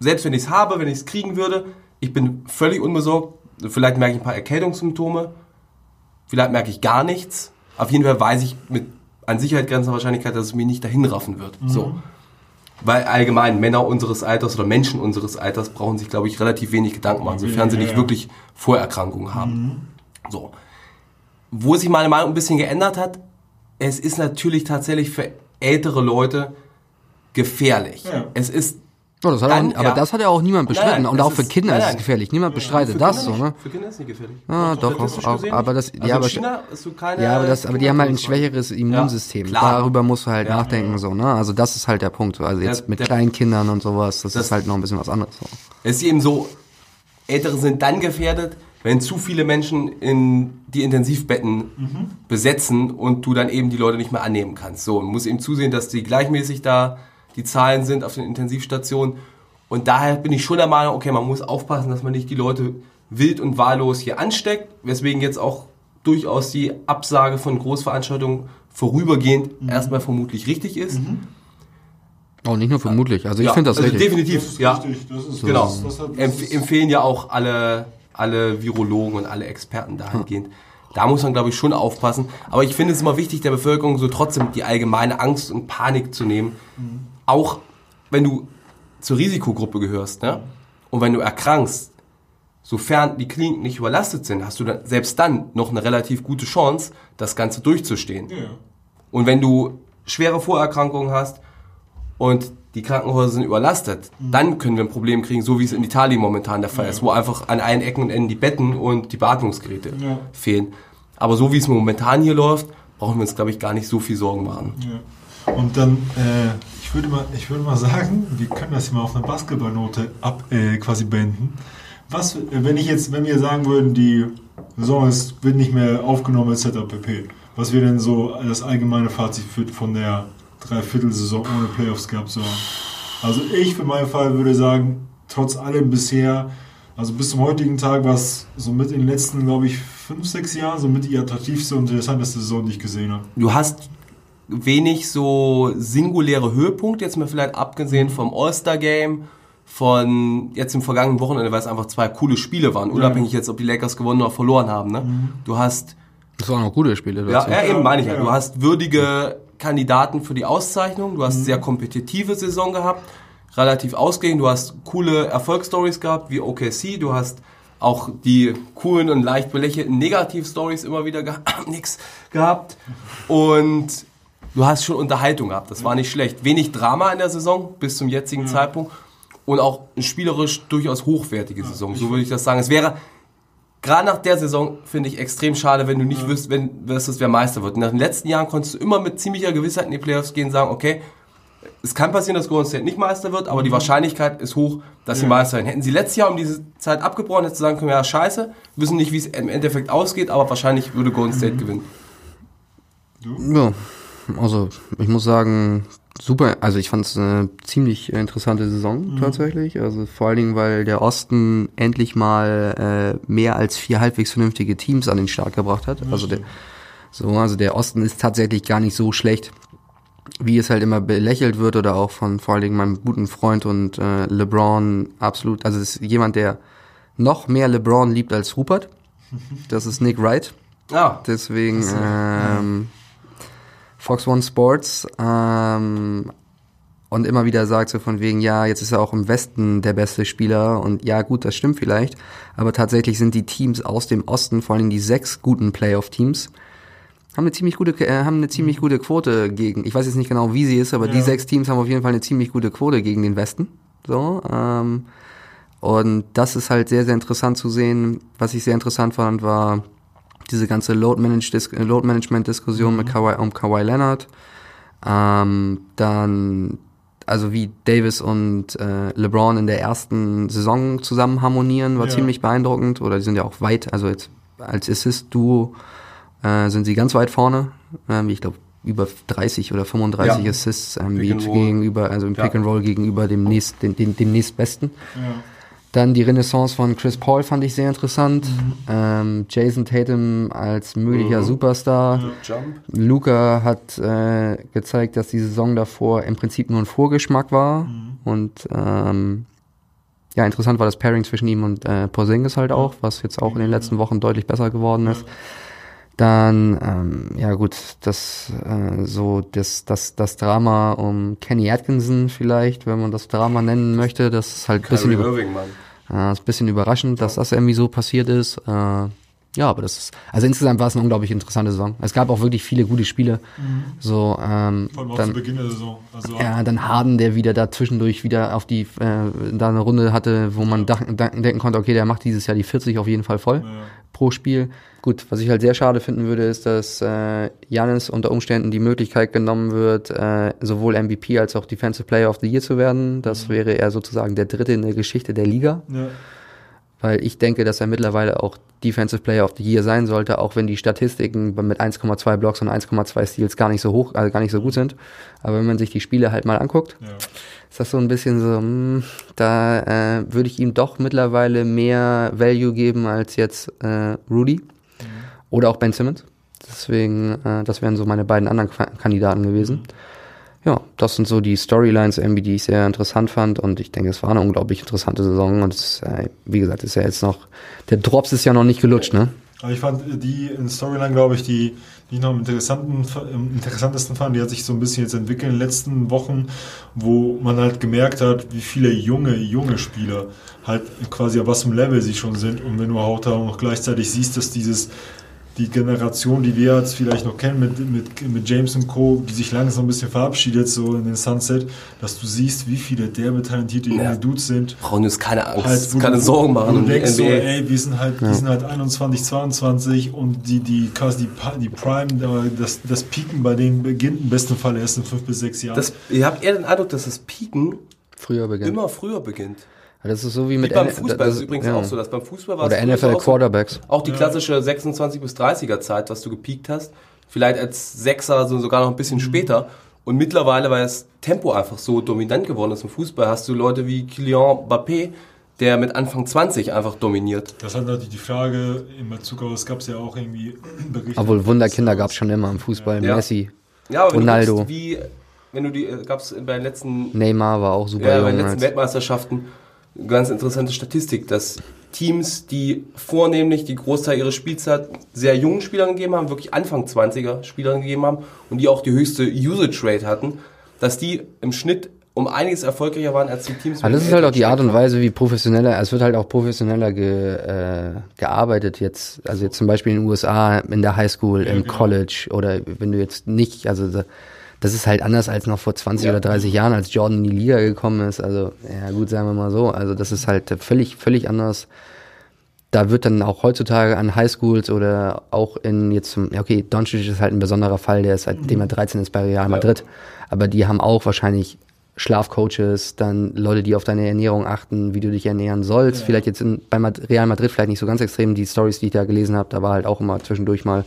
selbst wenn ich es habe, wenn ich es kriegen würde, ich bin völlig unbesorgt. Vielleicht merke ich ein paar Erkältungssymptome. Vielleicht merke ich gar nichts. Auf jeden Fall weiß ich mit an Sicherheit grenzender Wahrscheinlichkeit, dass es mich nicht dahin raffen wird. So. Weil allgemein Männer unseres Alters oder Menschen unseres Alters brauchen sich, glaube ich, relativ wenig Gedanken machen, sofern sie Ja, nicht ja. wirklich Vorerkrankungen haben. So. Wo sich meine Meinung ein bisschen geändert hat, es ist natürlich tatsächlich für ältere Leute gefährlich. Ja. Es ist oh, das Dann, auch, aber ja. das hat ja auch niemand bestritten. Nein, nein, und auch für ist- Kinder nein, ist es gefährlich. Niemand bestreitet das so, ne? Für Kinder ist nicht gefährlich. Ah, doch, Statistisch auch, aber das. Also ja, aber, in China hast du keine ja, aber das, aber die haben halt ein schwächeres Immunsystem. Darüber musst du halt Ja. nachdenken, so, ne? Also das ist halt der Punkt. Also jetzt Der- mit der- kleinen Kindern und sowas, das, Das- ist halt noch ein bisschen was anderes. So. Es ist eben so, Ältere sind dann gefährdet, wenn zu viele Menschen in die Intensivbetten besetzen und du dann eben die Leute nicht mehr annehmen kannst. So, man muss eben zusehen, dass die gleichmäßig da die Zahlen sind auf den Intensivstationen. Und daher bin ich schon der Meinung, okay, man muss aufpassen, dass man nicht die Leute wild und wahllos hier ansteckt, weswegen jetzt auch durchaus die Absage von Großveranstaltungen vorübergehend erstmal vermutlich richtig ist. Oh, nicht nur vermutlich. Also ich Ja, finde das also richtig. definitiv, Das ist ja. richtig, das ist- Genau. das- das hat- das Empf empfehlen ja auch alle, alle Virologen und alle Experten dahingehend. Da muss man, glaube ich, schon aufpassen. Aber ich finde es immer wichtig, der Bevölkerung so trotzdem die allgemeine Angst und Panik zu nehmen. Auch wenn du zur Risikogruppe gehörst, ne? Und wenn du erkrankst, sofern die Kliniken nicht überlastet sind, hast du dann, selbst dann noch eine relativ gute Chance, das Ganze durchzustehen. Ja. Und wenn du schwere Vorerkrankungen hast und die Krankenhäuser sind überlastet, dann können wir ein Problem kriegen, so wie es in Italien momentan der Fall ist, wo einfach an allen Ecken und Enden die Betten und die Beatmungsgeräte Ja. fehlen. Aber so wie es momentan hier läuft, brauchen wir uns, glaube ich, gar nicht so viel Sorgen machen. Ja. Und dann, äh, würde mal, ich würde mal sagen, wir können das hier mal auf eine Basketballnote ab, äh, quasi beenden. Was, wenn ich jetzt, wenn wir sagen würden, die Saison ist, wird nicht mehr aufgenommen etc. pp. Was wäre denn so das allgemeine Fazit für, von der Dreiviertelsaison ohne Playoffs gehabt? So? Also ich für meinen Fall würde sagen, trotz allem bisher, also bis zum heutigen Tag war es so mit in den letzten, glaube ich, fünf, sechs Jahren so mit die attraktivste und interessanteste Saison, die ich gesehen habe. Du hast wenig so singuläre Höhepunkte, jetzt mal vielleicht abgesehen vom All-Star-Game, von jetzt im vergangenen Wochenende, weil es einfach zwei coole Spiele waren, unabhängig jetzt, ob die Lakers gewonnen oder verloren haben. Ne? Du hast Das waren auch gute Spiele Ja, dazu. ja, eben meine ich ja. Ja. Du hast würdige Kandidaten für die Auszeichnung, du hast sehr kompetitive Saison gehabt, relativ ausgeglichen, du hast coole Erfolgsstories gehabt, wie OKC, du hast auch die coolen und leicht belächelten Negativ-Stories immer wieder ge nix gehabt und du hast schon Unterhaltung gehabt, das war nicht schlecht. Wenig Drama in der Saison bis zum jetzigen Zeitpunkt und auch eine spielerisch durchaus hochwertige Saison, so würde ich das sagen. Es wäre gerade nach der Saison finde ich extrem schade, wenn du nicht wüsst, wenn wüsstest, wer Meister wird. In den letzten Jahren konntest du immer mit ziemlicher Gewissheit in die Playoffs gehen und sagen, okay, es kann passieren, dass Golden State nicht Meister wird, Mhm. aber die Wahrscheinlichkeit ist hoch, dass sie Meister werden. Hätten sie letztes Jahr um diese Zeit abgebrochen, hätten sie sagen können, ja scheiße, wissen nicht, wie es im Endeffekt ausgeht, aber wahrscheinlich würde Golden State Mhm. gewinnen. Ja, also ich muss sagen, super, also ich fand es eine ziemlich interessante Saison tatsächlich. Also vor allen Dingen, weil der Osten endlich mal äh, mehr als vier halbwegs vernünftige Teams an den Start gebracht hat. Also der, so, also der Osten ist tatsächlich gar nicht so schlecht, wie es halt immer belächelt wird oder auch von vor allen Dingen meinem guten Freund und äh, LeBron absolut. Also es ist jemand, der noch mehr LeBron liebt als Rupert. Das ist Nick Wright. Ja, Deswegen ähm, Fox One Sports ähm, und immer wieder sagt so von wegen, ja, jetzt ist er auch im Westen der beste Spieler und ja, gut, das stimmt vielleicht, aber tatsächlich sind die Teams aus dem Osten, vor allem die sechs guten Playoff-Teams, haben eine ziemlich gute, äh, haben eine ziemlich gute Quote gegen, ich weiß jetzt nicht genau, wie sie ist, aber die Ja. sechs Teams haben auf jeden Fall eine ziemlich gute Quote gegen den Westen. So, ähm, und das ist halt sehr, sehr interessant zu sehen. Was ich sehr interessant fand, war diese ganze Load, Manage Dis Load Management Diskussion mit Kawhi, um Kawhi Leonard. Ähm, dann, also wie Davis und äh, LeBron in der ersten Saison zusammen harmonieren, war Ja. ziemlich beeindruckend. Oder die sind ja auch weit, also jetzt als Assist-Duo äh, sind sie ganz weit vorne. Ähm, ich glaube über 30 oder 35 Ja. Assists ähm, gegenüber, also im. Pick and Roll gegenüber dem nächst, den, den, dem nächstbesten. Ja. Dann die Renaissance von Chris Paul fand ich sehr interessant. Ähm, Jason Tatum als möglicher Superstar. Jump. Luca hat äh, gezeigt, dass die Saison davor im Prinzip nur ein Vorgeschmack war. Und ähm, ja, interessant war das Pairing zwischen ihm und äh, Porzingis halt auch, was jetzt auch in den letzten Wochen deutlich besser geworden ist. Dann, ähm, ja gut, das äh, so das, das, das Drama um Kenny Atkinson vielleicht, wenn man das Drama nennen möchte, das ist halt ein bisschen über, äh, ist ein bisschen überraschend, dass das irgendwie so passiert ist. Äh, ja, aber das ist, also insgesamt war es eine unglaublich interessante Saison. Es gab auch wirklich viele gute Spiele. So, ähm, Vor allem auch dann, zu Beginn der Saison. Also ja, dann Harden, der wieder da zwischendurch wieder auf die, äh, da eine Runde hatte, wo man da- denken konnte, okay, der macht dieses Jahr die 40 auf jeden Fall voll pro Spiel. Gut, was ich halt sehr schade finden würde, ist, dass äh, Janis unter Umständen die Möglichkeit genommen wird, äh, sowohl MVP als auch Defensive Player of the Year zu werden. Das wäre er sozusagen der dritte in der Geschichte der Liga ja. Weil ich denke, dass er mittlerweile auch Defensive Player of the Year sein sollte, auch wenn die Statistiken mit 1,2 Blocks und 1,2 Steals gar nicht so hoch, also gar nicht so gut sind. Aber wenn man sich die Spiele halt mal anguckt, Ja. ist das so ein bisschen so, hm, da äh, würde ich ihm doch mittlerweile mehr Value geben als jetzt äh, Rudy oder auch Ben Simmons. Deswegen, äh, das wären so meine beiden anderen Kandidaten gewesen. Ja, das sind so die Storylines irgendwie, die ich sehr interessant fand und ich denke, es war eine unglaublich interessante Saison und es, äh, wie gesagt, ist ja jetzt noch, der Drops ist ja noch nicht gelutscht, ne? Aber ich fand die in Storyline, glaube ich, die, die ich noch am interessanten, am interessantesten fand, die hat sich so ein bisschen jetzt entwickelt in den letzten Wochen, wo man halt gemerkt hat, wie viele junge, junge Spieler halt quasi auf was im Level sie schon sind. Und wenn du auch noch gleichzeitig siehst, dass dieses, die Generation, die wir jetzt vielleicht noch kennen mit, mit, mit James und Co., die sich langsam ein bisschen verabschiedet, so in den Sunset, dass du siehst, wie viele derbe talentierte junge Ja. Dudes sind. Brauchen uns keine Angst, Halt, wo keine du- Sorgen machen Du die denkst so, NBA. ey, wir sind halt, wir sind halt 21, 22 und die, die, quasi die, die Prime, äh, das, das Peaken bei denen beginnt im besten Fall erst in fünf bis sechs Jahren. das, ihr habt eher den Eindruck, dass das Pieken Früher beginnt. immer früher beginnt. Das ist so wie Wie mit beim N- Fußball das- ist übrigens ja. auch so, dass beim Fußball war Oder NFL auch so, Quarterbacks. Auch die klassische 26 bis 30er Zeit, was du gepiekt hast, vielleicht als Sechser, so sogar noch ein Mhm. bisschen später. Und mittlerweile, weil das Tempo einfach so dominant geworden ist im Fußball, hast du Leute wie Kylian Mbappé, der mit Anfang 20 einfach dominiert. das hat natürlich die Frage in Bezug auf, es gab es ja auch irgendwie Berichte. Obwohl Wunderkinder gab es schon immer im Fußball. Ja. Messi, Ja, aber wenn Ronaldo. du guckst, wie, wenn du die, gab es bei den letzten Neymar war auch super Ja, bei den letzten Als, Weltmeisterschaften ganz interessante Statistik, dass Teams, die vornehmlich die Großteil ihrer Spielzeit sehr jungen Spielern gegeben haben, wirklich Anfang 20er Spielern gegeben haben und die auch die höchste Usage Rate hatten, dass die im Schnitt um einiges erfolgreicher waren als die Teams. aber das ist halt auch die Art und. Weise, wie professioneller, es wird halt auch professioneller ge, äh, gearbeitet jetzt, also jetzt zum Beispiel in den USA, in der Highschool, im genau. College oder wenn du jetzt nicht, also das ist halt anders als noch vor 20 oder 30 Jahren, als Jordan in die Liga gekommen ist. Also, ja gut, sagen wir mal so. Also das ist halt völlig, völlig anders. Da wird dann auch heutzutage an Highschools oder auch in jetzt zum, ja okay, Doncic ist halt ein besonderer Fall, der ist seitdem er 13 ist bei Real Madrid. Aber die haben auch wahrscheinlich Schlafcoaches, dann Leute, die auf deine Ernährung achten, wie du dich ernähren sollst. Vielleicht jetzt in, bei Real Madrid vielleicht nicht so ganz extrem, die Stories, die ich da gelesen habe, da war halt auch immer zwischendurch mal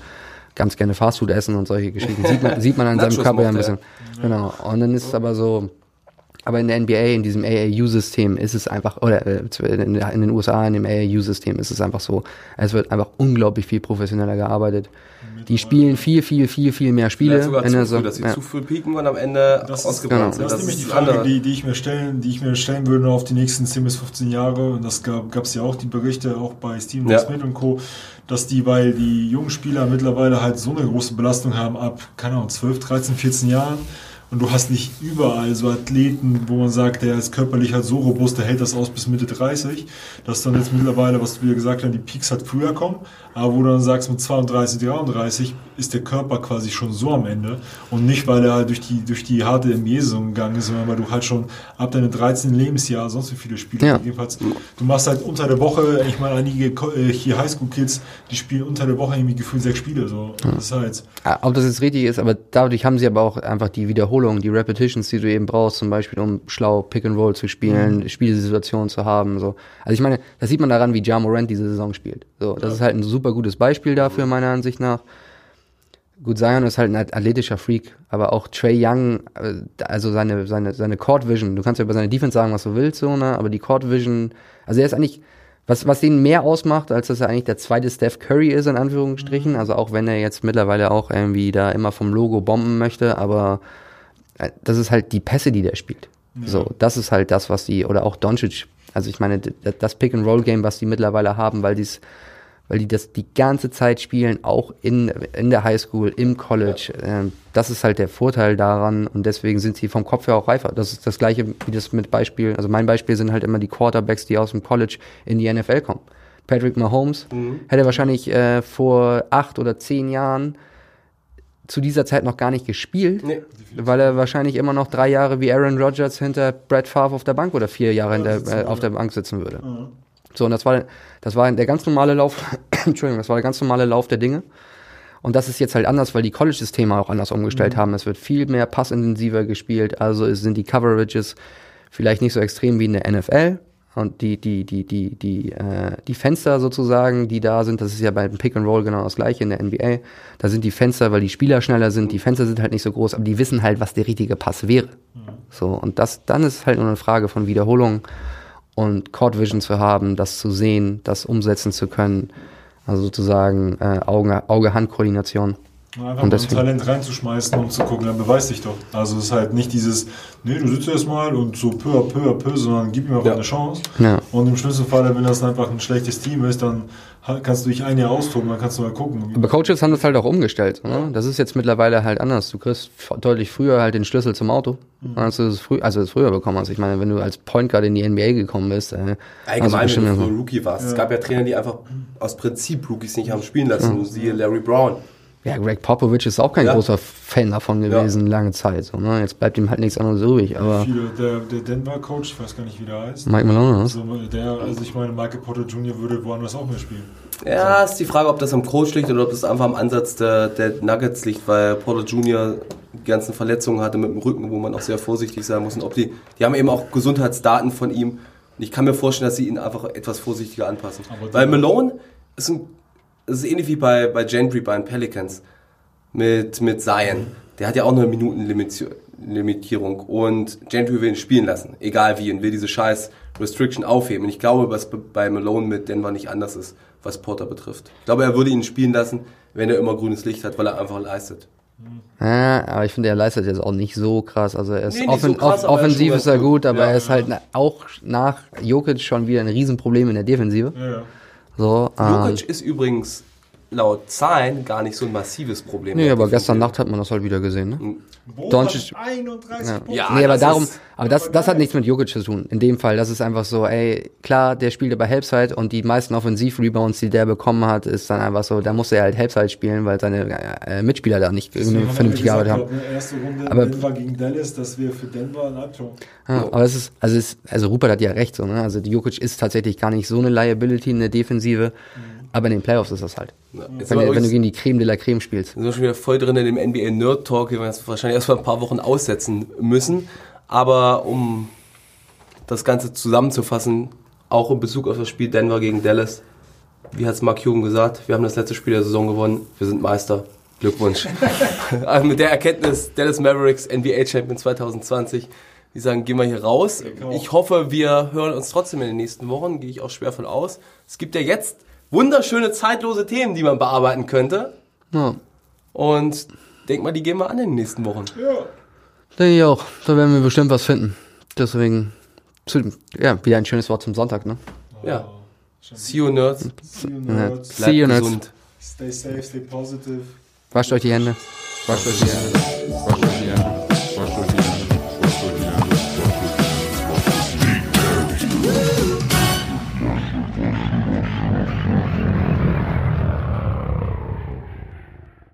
ganz gerne Fastfood essen und solche Geschichten. Sieht man, sieht man an seinem Körper ja ein bisschen. Genau. Und dann ist es aber so, aber in der NBA, in diesem AAU-System ist es einfach, oder äh, in den USA, in dem AAU-System ist es einfach so, es wird einfach unglaublich viel professioneller gearbeitet. Die spielen viel, viel, viel, viel mehr Spiele. Sogar der zu früh, Saison. dass sie ja. zu früh pieken und am Ende Das ist- ausgebrannt genau. sind. Das ist nämlich die das Frage, die, die, ich mir stellen, die ich mir stellen würde auf die nächsten 10 bis 15 Jahre. Und das gab es ja auch die Berichte, auch bei Steven Ja. Smith und Co., dass die, weil die jungen Spieler mittlerweile halt so eine große Belastung haben, ab, keine Ahnung, 12, 13, 14 Jahren. Und du hast nicht überall so Athleten, wo man sagt, der ist körperlich halt so robust, der hält das aus bis Mitte 30, dass dann jetzt mittlerweile, was wir gesagt haben, die Peaks halt früher kommen, aber wo du dann sagst, mit 32, 33 ist der Körper quasi schon so am Ende und nicht, weil er halt durch die, durch die harte NBA-Saison gegangen ist, sondern weil du halt schon ab deinem 13. Lebensjahr sonst wie viele Spiele, Ja. jedenfalls, du machst halt unter der Woche, ich meine, einige äh, hier Highschool-Kids, die spielen unter der Woche irgendwie gefühlt sechs Spiele, so, das ist halt, Ah, Ob das jetzt richtig ist, aber dadurch haben sie aber auch einfach die Wiederholung, die Repetitions, die du eben brauchst, zum Beispiel, um schlau Pick and Roll zu spielen, Spielsituationen zu haben. So. Also ich meine, das sieht man daran, wie Ja Morant diese Saison spielt. So, das ist halt ein super gutes Beispiel dafür, meiner Ansicht nach. Gut, Zion ist halt ein athletischer Freak, aber auch Trey Young, äh, also seine, seine, seine Court Vision, du kannst ja über seine Defense sagen, was du willst, so, ne? aber die Court Vision, also er ist eigentlich, was, was den mehr ausmacht, als dass er eigentlich der zweite Steph Curry ist, in Anführungsstrichen, also auch wenn er jetzt mittlerweile auch irgendwie da immer vom Logo bomben möchte, aber äh, das ist halt die Pässe, die der spielt. So, das ist halt das, was die, oder auch Doncic, also ich meine, das Pick-and-Roll-Game, was die mittlerweile haben, weil die's, weil die das die ganze Zeit spielen, auch in, in der Highschool, im College. Ähm, das ist halt der Vorteil daran und deswegen sind sie vom Kopf her auch reifer. Das ist das gleiche wie das mit Beispiel, also mein Beispiel sind halt immer die Quarterbacks, die aus dem College in die NFL kommen. Patrick Mahomes hätte wahrscheinlich äh, vor acht oder zehn Jahren zu dieser Zeit noch gar nicht gespielt, Nee. weil er wahrscheinlich immer noch drei Jahre wie Aaron Rodgers hinter Brad Favre auf der Bank oder vier Jahre hinter, äh, auf der Bank sitzen würde. So, und das war, das war der ganz normale Lauf, Entschuldigung, das war der ganz normale Lauf der Dinge. Und das ist jetzt halt anders, weil die College-Systeme auch anders umgestellt haben. Es wird viel mehr passintensiver gespielt, also sind die Coverages vielleicht nicht so extrem wie in der NFL. Und die, die, die, die, die, äh, die Fenster sozusagen, die da sind, das ist ja beim Pick and Roll genau das gleiche in der NBA. Da sind die Fenster, weil die Spieler schneller sind, die Fenster sind halt nicht so groß, aber die wissen halt, was der richtige Pass wäre. So, und das, dann ist halt nur eine Frage von Wiederholung und Court Vision zu haben, das zu sehen, das umsetzen zu können. Also sozusagen äh, Auge- Auge-Hand-Koordination. Einfach Und mal ein deswegen- Talent reinzuschmeißen, um zu gucken, dann beweis dich doch. Also es ist halt nicht dieses, nee, du sitzt erst mal und so peu à peu à peu, sondern gib ihm einfach Ja. eine Chance. Ja. Und im schlimmsten Fall, wenn das einfach ein schlechtes Team ist, dann kannst du dich ein Jahr austoben, dann kannst du mal gucken. Aber Coaches haben das halt auch umgestellt. Ne? Das ist jetzt mittlerweile halt anders. Du kriegst deutlich früher halt den Schlüssel zum Auto, als du es früh, also früher bekommen hast. Ich meine, wenn du als Point Guard in die NBA gekommen bist, äh, also Allgemein, bestimmt wenn du so- Rookie warst. Es gab ja Trainer, die einfach aus Prinzip Rookies nicht haben spielen lassen. Siehe Larry Brown. Ja, Greg Popovich ist auch kein Ja. großer Fan davon gewesen, lange Zeit. So, ne? Jetzt bleibt ihm halt nichts anderes übrig. Aber Viele, der, der Denver-Coach, ich weiß gar nicht, wie der heißt. Mike Malone, ne? Also, der, also ich meine, Michael Porter Jr. würde woanders auch mehr spielen. Ja, ist die Frage, ob das am Coach liegt oder ob das einfach am Ansatz der, der Nuggets liegt, weil Porter Jr. die ganzen Verletzungen hatte mit dem Rücken, wo man auch sehr vorsichtig sein muss. Und ob die, die haben eben auch Gesundheitsdaten von ihm. Und ich kann mir vorstellen, dass sie ihn einfach etwas vorsichtiger anpassen. Aber weil Malone ist, ein, ist ähnlich wie bei, bei Gentry bei den Pelicans mit, mit Zion. Der hat ja auch eine Minutenlimitierung und Gentry will ihn spielen lassen, egal wie, und will diese scheiß Restriction aufheben. Und ich glaube, was bei Malone mit Denver nicht anders ist, was Porter betrifft. Ich glaube, er würde ihn spielen lassen, wenn er immer grünes Licht hat, weil er einfach leistet. Ja, aber ich finde, er leistet jetzt auch nicht so krass. Also er ist Nee, nicht so offen, krass, off aber er ist offensiv er gut, aber Ja, er ist halt na- auch nach Jokic schon wieder ein Riesenproblem in der Defensive. Ja, ja. So, Jokic ist übrigens laut Zahlen gar nicht so ein massives Problem. nee, aber gestern Nacht hat man das halt wieder gesehen, ne? Boah, Doncic- 31 Ja. Ja, nee, aber das darum, ist- aber das, das hat nichts mit Jokic zu tun. In dem Fall, das ist einfach so, ey, klar, der spielt bei Halbzeit und die meisten Offensiv-Rebounds, die der bekommen hat, ist dann einfach so, da muss er halt Halbzeit spielen, weil seine äh, Mitspieler da nicht Deswegen eine haben wir Runde Aber- Denver gegen Dallas, das wäre für Denver ein. Ja, aber es ist, also es, also Rupert hat ja recht, so, ne? Also die Jokic ist tatsächlich gar nicht so eine Liability in der Defensive, aber in den Playoffs ist das halt. Ja, Wenn, du- wenn du gegen die Creme de la Creme spielst. Wir sind schon wieder voll drin in dem NBA Nerd Talk, den wir jetzt wahrscheinlich erst mal ein paar Wochen aussetzen müssen. Aber um das Ganze zusammenzufassen, auch in Bezug auf das Spiel Denver gegen Dallas, wie hat es Mark Cuban gesagt, wir haben das letzte Spiel der Saison gewonnen, wir sind Meister. Glückwunsch. also mit der Erkenntnis Dallas Mavericks NBA Champion 2020. Die sagen, gehen wir hier raus. Ich hoffe, wir hören uns trotzdem in den nächsten Wochen, gehe ich auch schwer von aus. Es gibt ja jetzt wunderschöne zeitlose Themen, die man bearbeiten könnte. Ja. Und denk mal, die gehen wir an in den nächsten Wochen. Denke ich auch. Da werden wir bestimmt was finden. Deswegen, zu, ja, wieder ein schönes Wort zum Sonntag, ne? Ja. See you, Nerds. See you, Ja. nerds. See you, Nerds. gesund. Stay safe, stay positive. Wascht euch die Hände. Wascht euch die Hände. Wascht euch die Hände.